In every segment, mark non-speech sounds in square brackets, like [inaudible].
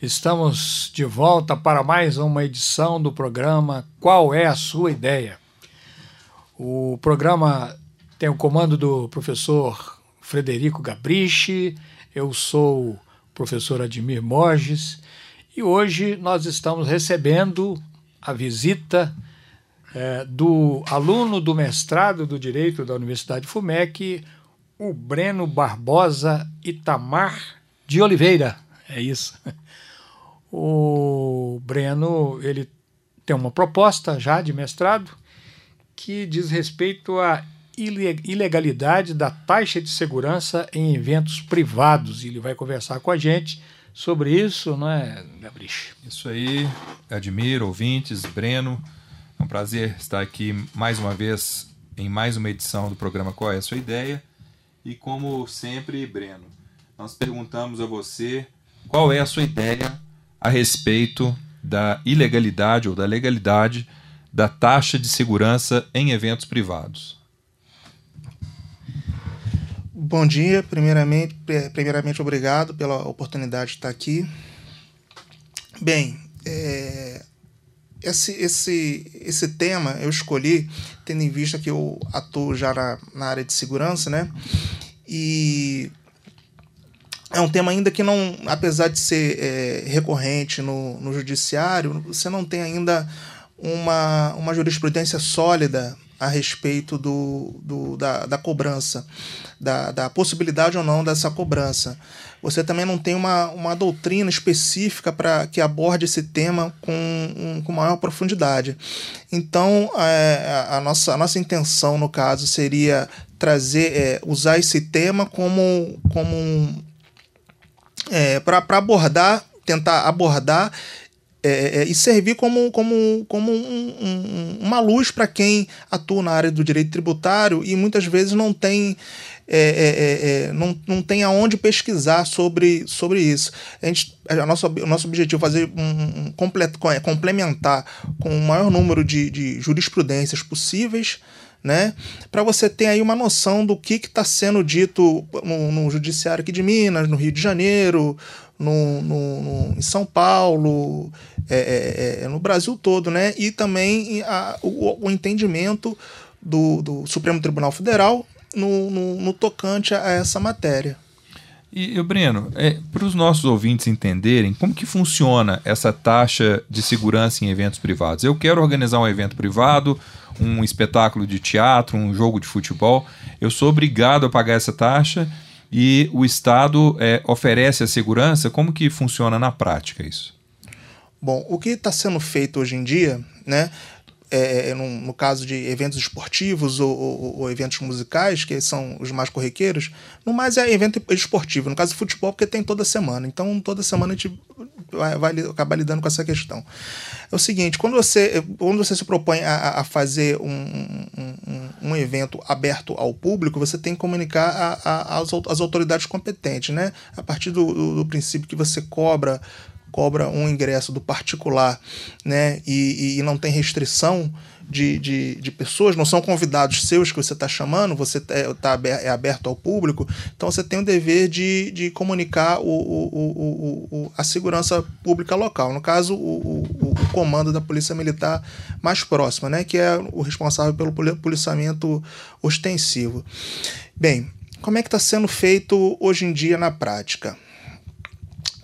estamos de volta para mais uma edição do programa Qual é a Sua Ideia? O programa tem o comando do professor Frederico Gabrichi, eu sou o professor Admir Borges e hoje nós estamos recebendo a visita é, do aluno do mestrado do Direito da Universidade FUMEC, o Breno Barbosa Itamar de Oliveira. É isso. O Breno, ele tem uma proposta já de mestrado que diz respeito à ilegalidade da taxa de segurança em eventos privados. Ele vai conversar com a gente sobre isso, não é, Gabriel? Isso aí, admiro, ouvintes, Breno. É um prazer estar aqui mais uma vez em mais uma edição do programa Qual é a Sua Ideia? E como sempre, Breno, nós perguntamos a você qual é a sua ideia a respeito da ilegalidade ou da legalidade da taxa de segurança em eventos privados. Bom dia, primeiramente, primeiramente obrigado pela oportunidade de estar aqui. Bem, é, esse, esse, esse tema eu escolhi tendo em vista que eu atuo já na, na área de segurança, né? E é um tema ainda que não, apesar de ser é, recorrente no, no judiciário, você não tem ainda uma, uma jurisprudência sólida a respeito do, do, da, da cobrança, da, da possibilidade ou não dessa cobrança. Você também não tem uma, uma doutrina específica para que aborde esse tema com, um, com maior profundidade. Então, é, a, nossa, a nossa intenção, no caso, seria trazer, é, usar esse tema como, como um, é, para abordar, tentar abordar é, é, e servir como, como, como um, um, uma luz para quem atua na área do direito tributário e muitas vezes não tem. É, é, é, não, não tem aonde pesquisar sobre, sobre isso. A, gente, a nossa, o nosso objetivo é fazer um, um completo, complementar com o maior número de, de jurisprudências possíveis né? Para você ter aí uma noção do que está sendo dito no, no, judiciário aqui de Minas, no Rio de Janeiro, no, no, no em São Paulo, é, é, é, no Brasil todo, né? E também a, o, o, entendimento do, do, Supremo Tribunal Federal no, no tocante a essa matéria. E, Breno, é, para os nossos ouvintes entenderem como que funciona essa taxa de segurança em eventos privados. Eu quero organizar um evento privado, um espetáculo de teatro, um jogo de futebol, eu sou obrigado a pagar essa taxa e o Estado é, oferece a segurança. Como que funciona na prática isso? Bom, o que está sendo feito hoje em dia, né? É, é, no, no, caso de eventos esportivos ou, ou, ou, eventos musicais, que são os mais corriqueiros, no mais é evento esportivo. No caso de futebol, porque tem toda semana. Então, toda semana a gente vai, vai acabar lidando com essa questão. É o seguinte: quando você, quando você se propõe a, a fazer um, um, um, evento aberto ao público, você tem que comunicar as autoridades competentes, né? A partir do, do princípio que você cobra cobra um ingresso do particular né, e, e não tem restrição de, de, de, pessoas, não são convidados seus que você está chamando, você é, tá é aberto ao público, então você tem o dever de, de comunicar o, o, o, o, a segurança pública local, no caso, o, o, o comando da Polícia Militar mais próxima, né, que é o responsável pelo policiamento ostensivo. Bem, como é que está sendo feito hoje em dia na prática?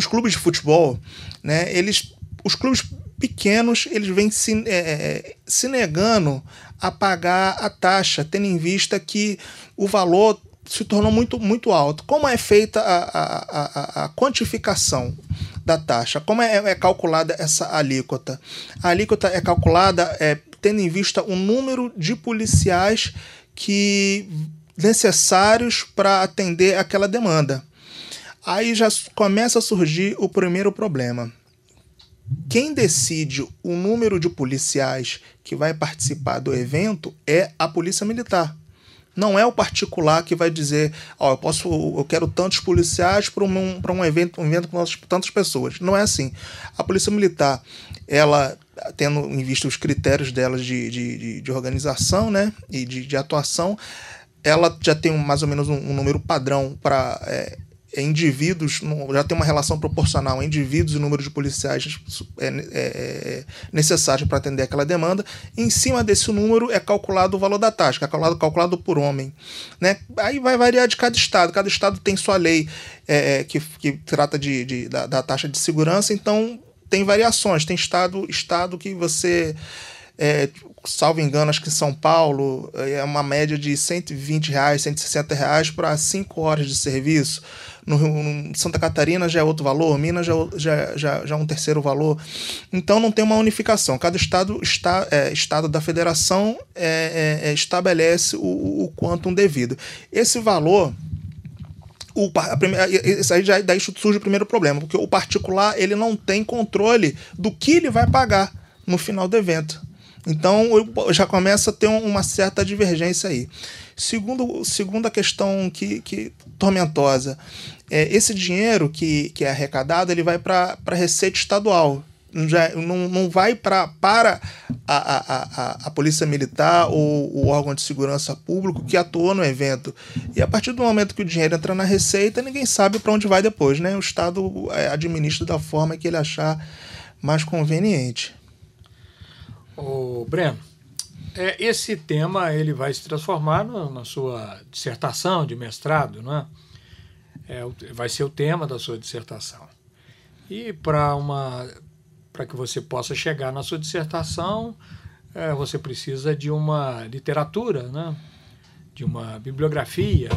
Os clubes de futebol, né, eles, os clubes pequenos, eles vêm se, é, é, se negando a pagar a taxa, tendo em vista que o valor se tornou muito, muito alto. Como é feita a, a, a, a quantificação da taxa? Como é, é, calculada essa alíquota? A alíquota é calculada é, tendo em vista o número de policiais que necessários para atender aquela demanda. Aí já começa a surgir o primeiro problema. quem decide o número de policiais que vai participar do evento é a Polícia Militar. Não é o particular que vai dizer, ó, oh, eu posso, eu quero tantos policiais para um, um evento, um evento com tantas pessoas. Não é assim. A Polícia Militar, ela tendo em vista os critérios dela de, de, de organização né, e de, de, atuação, ela já tem mais ou menos um, um número padrão para é, indivíduos, já tem uma relação proporcional indivíduos e número de policiais é, é, é necessários para atender aquela demanda. Em cima desse número é calculado o valor da taxa, é calculado, calculado por homem. Né? Aí vai variar de cada estado, cada estado tem sua lei é, é, que, que trata de, de da, da, taxa de segurança, então tem variações. Tem estado, estado que você. É, salvo engano, acho que São Paulo é uma média de 120 reais, 160 reais para 5 horas de serviço. No, no, Santa Catarina já é outro valor, Minas já, já, já, já é um terceiro valor. Então não tem uma unificação. Cada estado, está, é, estado da federação é, é, é estabelece o, o quantum devido. Esse valor o, a primeira, isso aí já, daí surge o primeiro problema, porque o particular ele não tem controle do que ele vai pagar no final do evento. Então já começa a ter uma certa divergência aí. Segundo, segunda questão que, que tormentosa, é, esse dinheiro que, que é arrecadado ele vai para a receita estadual não, não vai pra, para a, a, a, a Polícia Militar ou o órgão de segurança público que atuou no evento. E a partir do momento que o dinheiro entra na Receita, ninguém sabe para onde vai depois. Né? O Estado é, administra da forma que ele achar mais conveniente. O Breno, é, esse tema ele vai se transformar no, na sua dissertação de mestrado, não é? é? Vai ser o tema da sua dissertação. E para uma para que você possa chegar na sua dissertação, é, você precisa de uma literatura, né? de uma bibliografia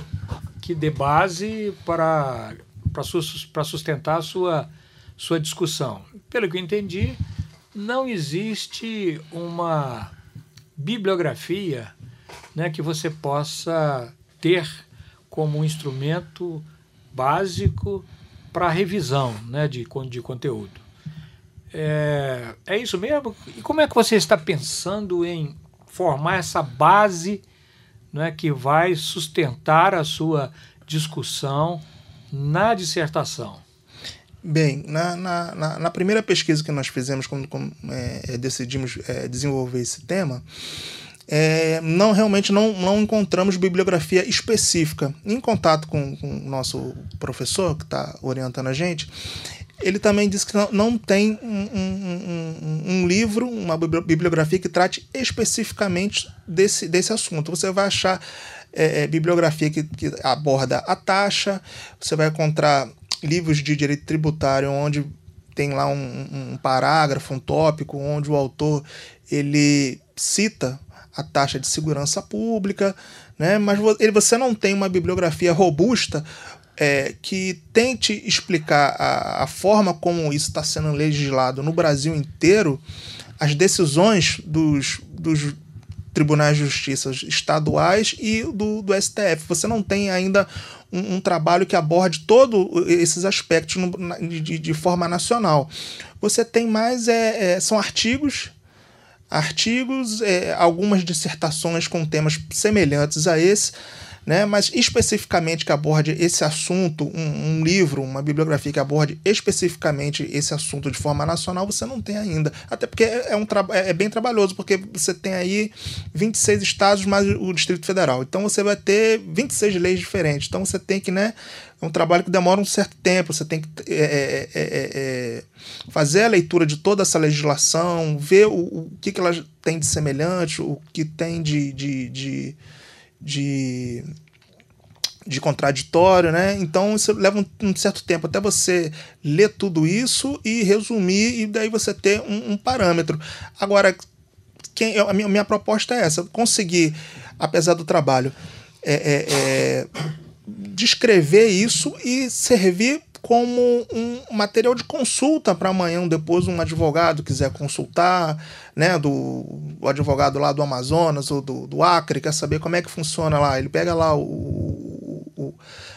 que dê base para, para sustentar a sua, sua discussão. Pelo que eu entendi, não existe uma bibliografia né, que você possa ter como um instrumento básico para revisão né, de, de conteúdo. É, é isso mesmo? E como é que você está pensando em formar essa base né, que vai sustentar a sua discussão na dissertação? Bem, na, na, na, na primeira pesquisa que nós fizemos quando, quando é, decidimos é, desenvolver esse tema, é, não realmente não, não encontramos bibliografia específica. Em contato com, com o nosso professor que está orientando a gente, ele também diz que não, não tem um, um, um, um, livro, uma bibliografia que trate especificamente desse, desse assunto. Você vai achar é, é, bibliografia que, que aborda a taxa, você vai encontrar livros de direito tributário onde tem lá um, um, parágrafo, um tópico, onde o autor ele cita a taxa de segurança pública, né? mas você não tem uma bibliografia robusta é, que tente explicar a, a forma como isso está sendo legislado no Brasil inteiro, as decisões dos, dos tribunais de justiça estaduais e do, do STF. Você não tem ainda um, um trabalho que aborde todos esses aspectos no, de, de, forma nacional. Você tem mais é, é são artigos artigos, é, algumas dissertações com temas semelhantes a esse, né? mas especificamente que aborde esse assunto, um, um, livro, uma bibliografia que aborde especificamente esse assunto de forma nacional, você não tem ainda. Até porque é, é um é, é bem trabalhoso, porque você tem aí 26 estados mais o Distrito Federal. Então você vai ter 26 leis diferentes. Então você tem que, né? É um trabalho que demora um certo tempo, você tem que é, é, é, é, fazer a leitura de toda essa legislação, ver o, o que, que ela tem de semelhante, o que tem de, de, de de, de contraditório, né? Então isso leva um, um, certo tempo até você ler tudo isso e resumir e daí você ter um, um parâmetro. Agora, quem, a minha, minha proposta é essa: conseguir, apesar do trabalho, é, é, é, descrever isso e servir como um material de consulta para amanhã, depois um advogado quiser consultar, né, do advogado lá do Amazonas ou do, do Acre, quer saber como é que funciona lá, ele pega lá o, o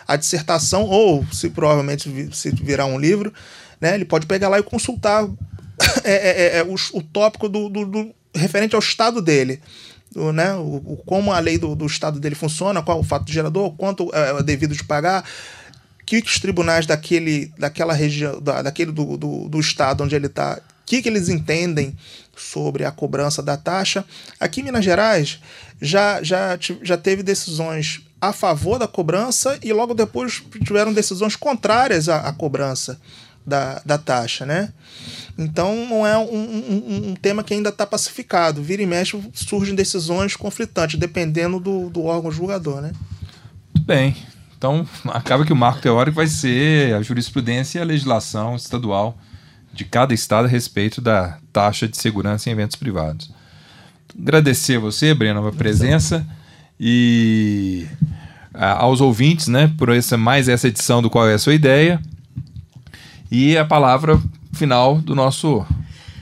a dissertação, ou se provavelmente se virar um livro, né, ele pode pegar lá e consultar [laughs] é, é, é o, o, tópico do, do, do, referente ao estado dele. Do, né, o, o, como a lei do, do estado dele funciona, qual o fato gerador, quanto é, é devido de pagar, que os tribunais daquele, daquela região, da, daquele do, do, do estado onde ele está, o que, que eles entendem sobre a cobrança da taxa. Aqui em Minas Gerais já, já, já teve decisões a favor da cobrança e logo depois tiveram decisões contrárias à, à cobrança da, da taxa, né? Então não é um, um, um tema que ainda está pacificado. Vira e mexe surgem decisões conflitantes, dependendo do, do órgão julgador, né? Muito bem. Então, [laughs] acaba que o marco teórico vai ser a jurisprudência e a legislação estadual de cada estado a respeito da taxa de segurança em eventos privados. Agradecer a você, Breno, a presença e a, aos ouvintes, né, por essa mais essa edição do Qual é a Sua Ideia. E a palavra final do nosso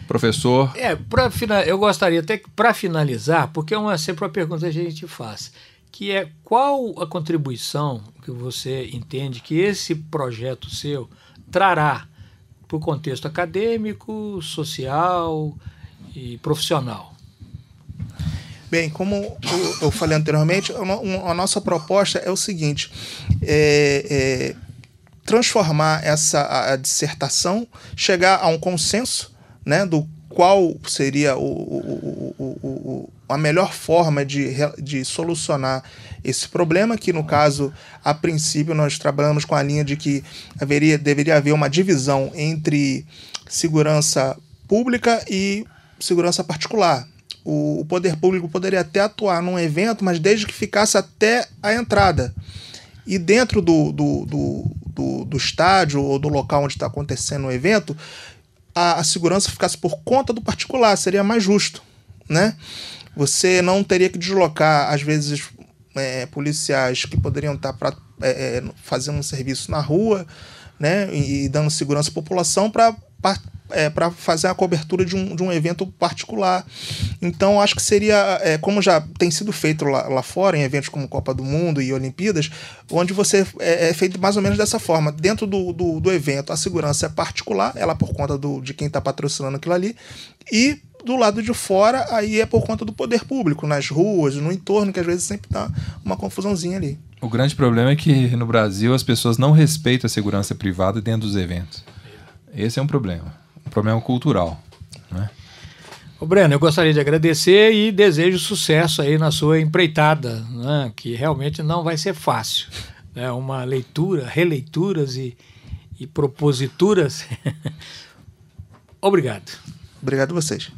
professor. É, para eu gostaria até que para finalizar, porque é uma, sempre uma pergunta que a gente faz que é qual a contribuição que você entende que esse projeto seu trará para o contexto acadêmico, social e profissional. Bem, como eu falei anteriormente, a nossa proposta é o seguinte: é, é transformar essa a dissertação, chegar a um consenso né, do qual seria o, o, o, a melhor forma de, de solucionar esse problema, que no caso, a princípio, nós trabalhamos com a linha de que haveria, deveria haver uma divisão entre segurança pública e segurança particular. O, o poder público poderia até atuar num evento, mas desde que ficasse até a entrada. E dentro do, do, do, do, do estádio ou do local onde está acontecendo o evento, a, a segurança ficasse por conta do particular, seria mais justo, né? Você não teria que deslocar, às vezes, é, policiais que poderiam estar pra, é, é fazendo um serviço na rua, né, e, e dando segurança à população para é, para fazer a cobertura de um, de um evento particular. Então, acho que seria, é, como já tem sido feito lá, lá fora, em eventos como Copa do Mundo e Olimpíadas, onde você é, é feito mais ou menos dessa forma. Dentro do, do, do, evento, a segurança é particular, ela por conta do, de quem está patrocinando aquilo ali, e do lado de fora, aí é por conta do poder público, nas ruas, no entorno, que às vezes sempre dá uma confusãozinha ali. O grande problema é que no Brasil as pessoas não respeitam a segurança privada dentro dos eventos. Esse é um problema um problema cultural. Né? Ô Breno, eu gostaria de agradecer e desejo sucesso aí na sua empreitada, né? que realmente não vai ser fácil. Né? Uma leitura, releituras e, e proposituras. [laughs] Obrigado. Obrigado a vocês.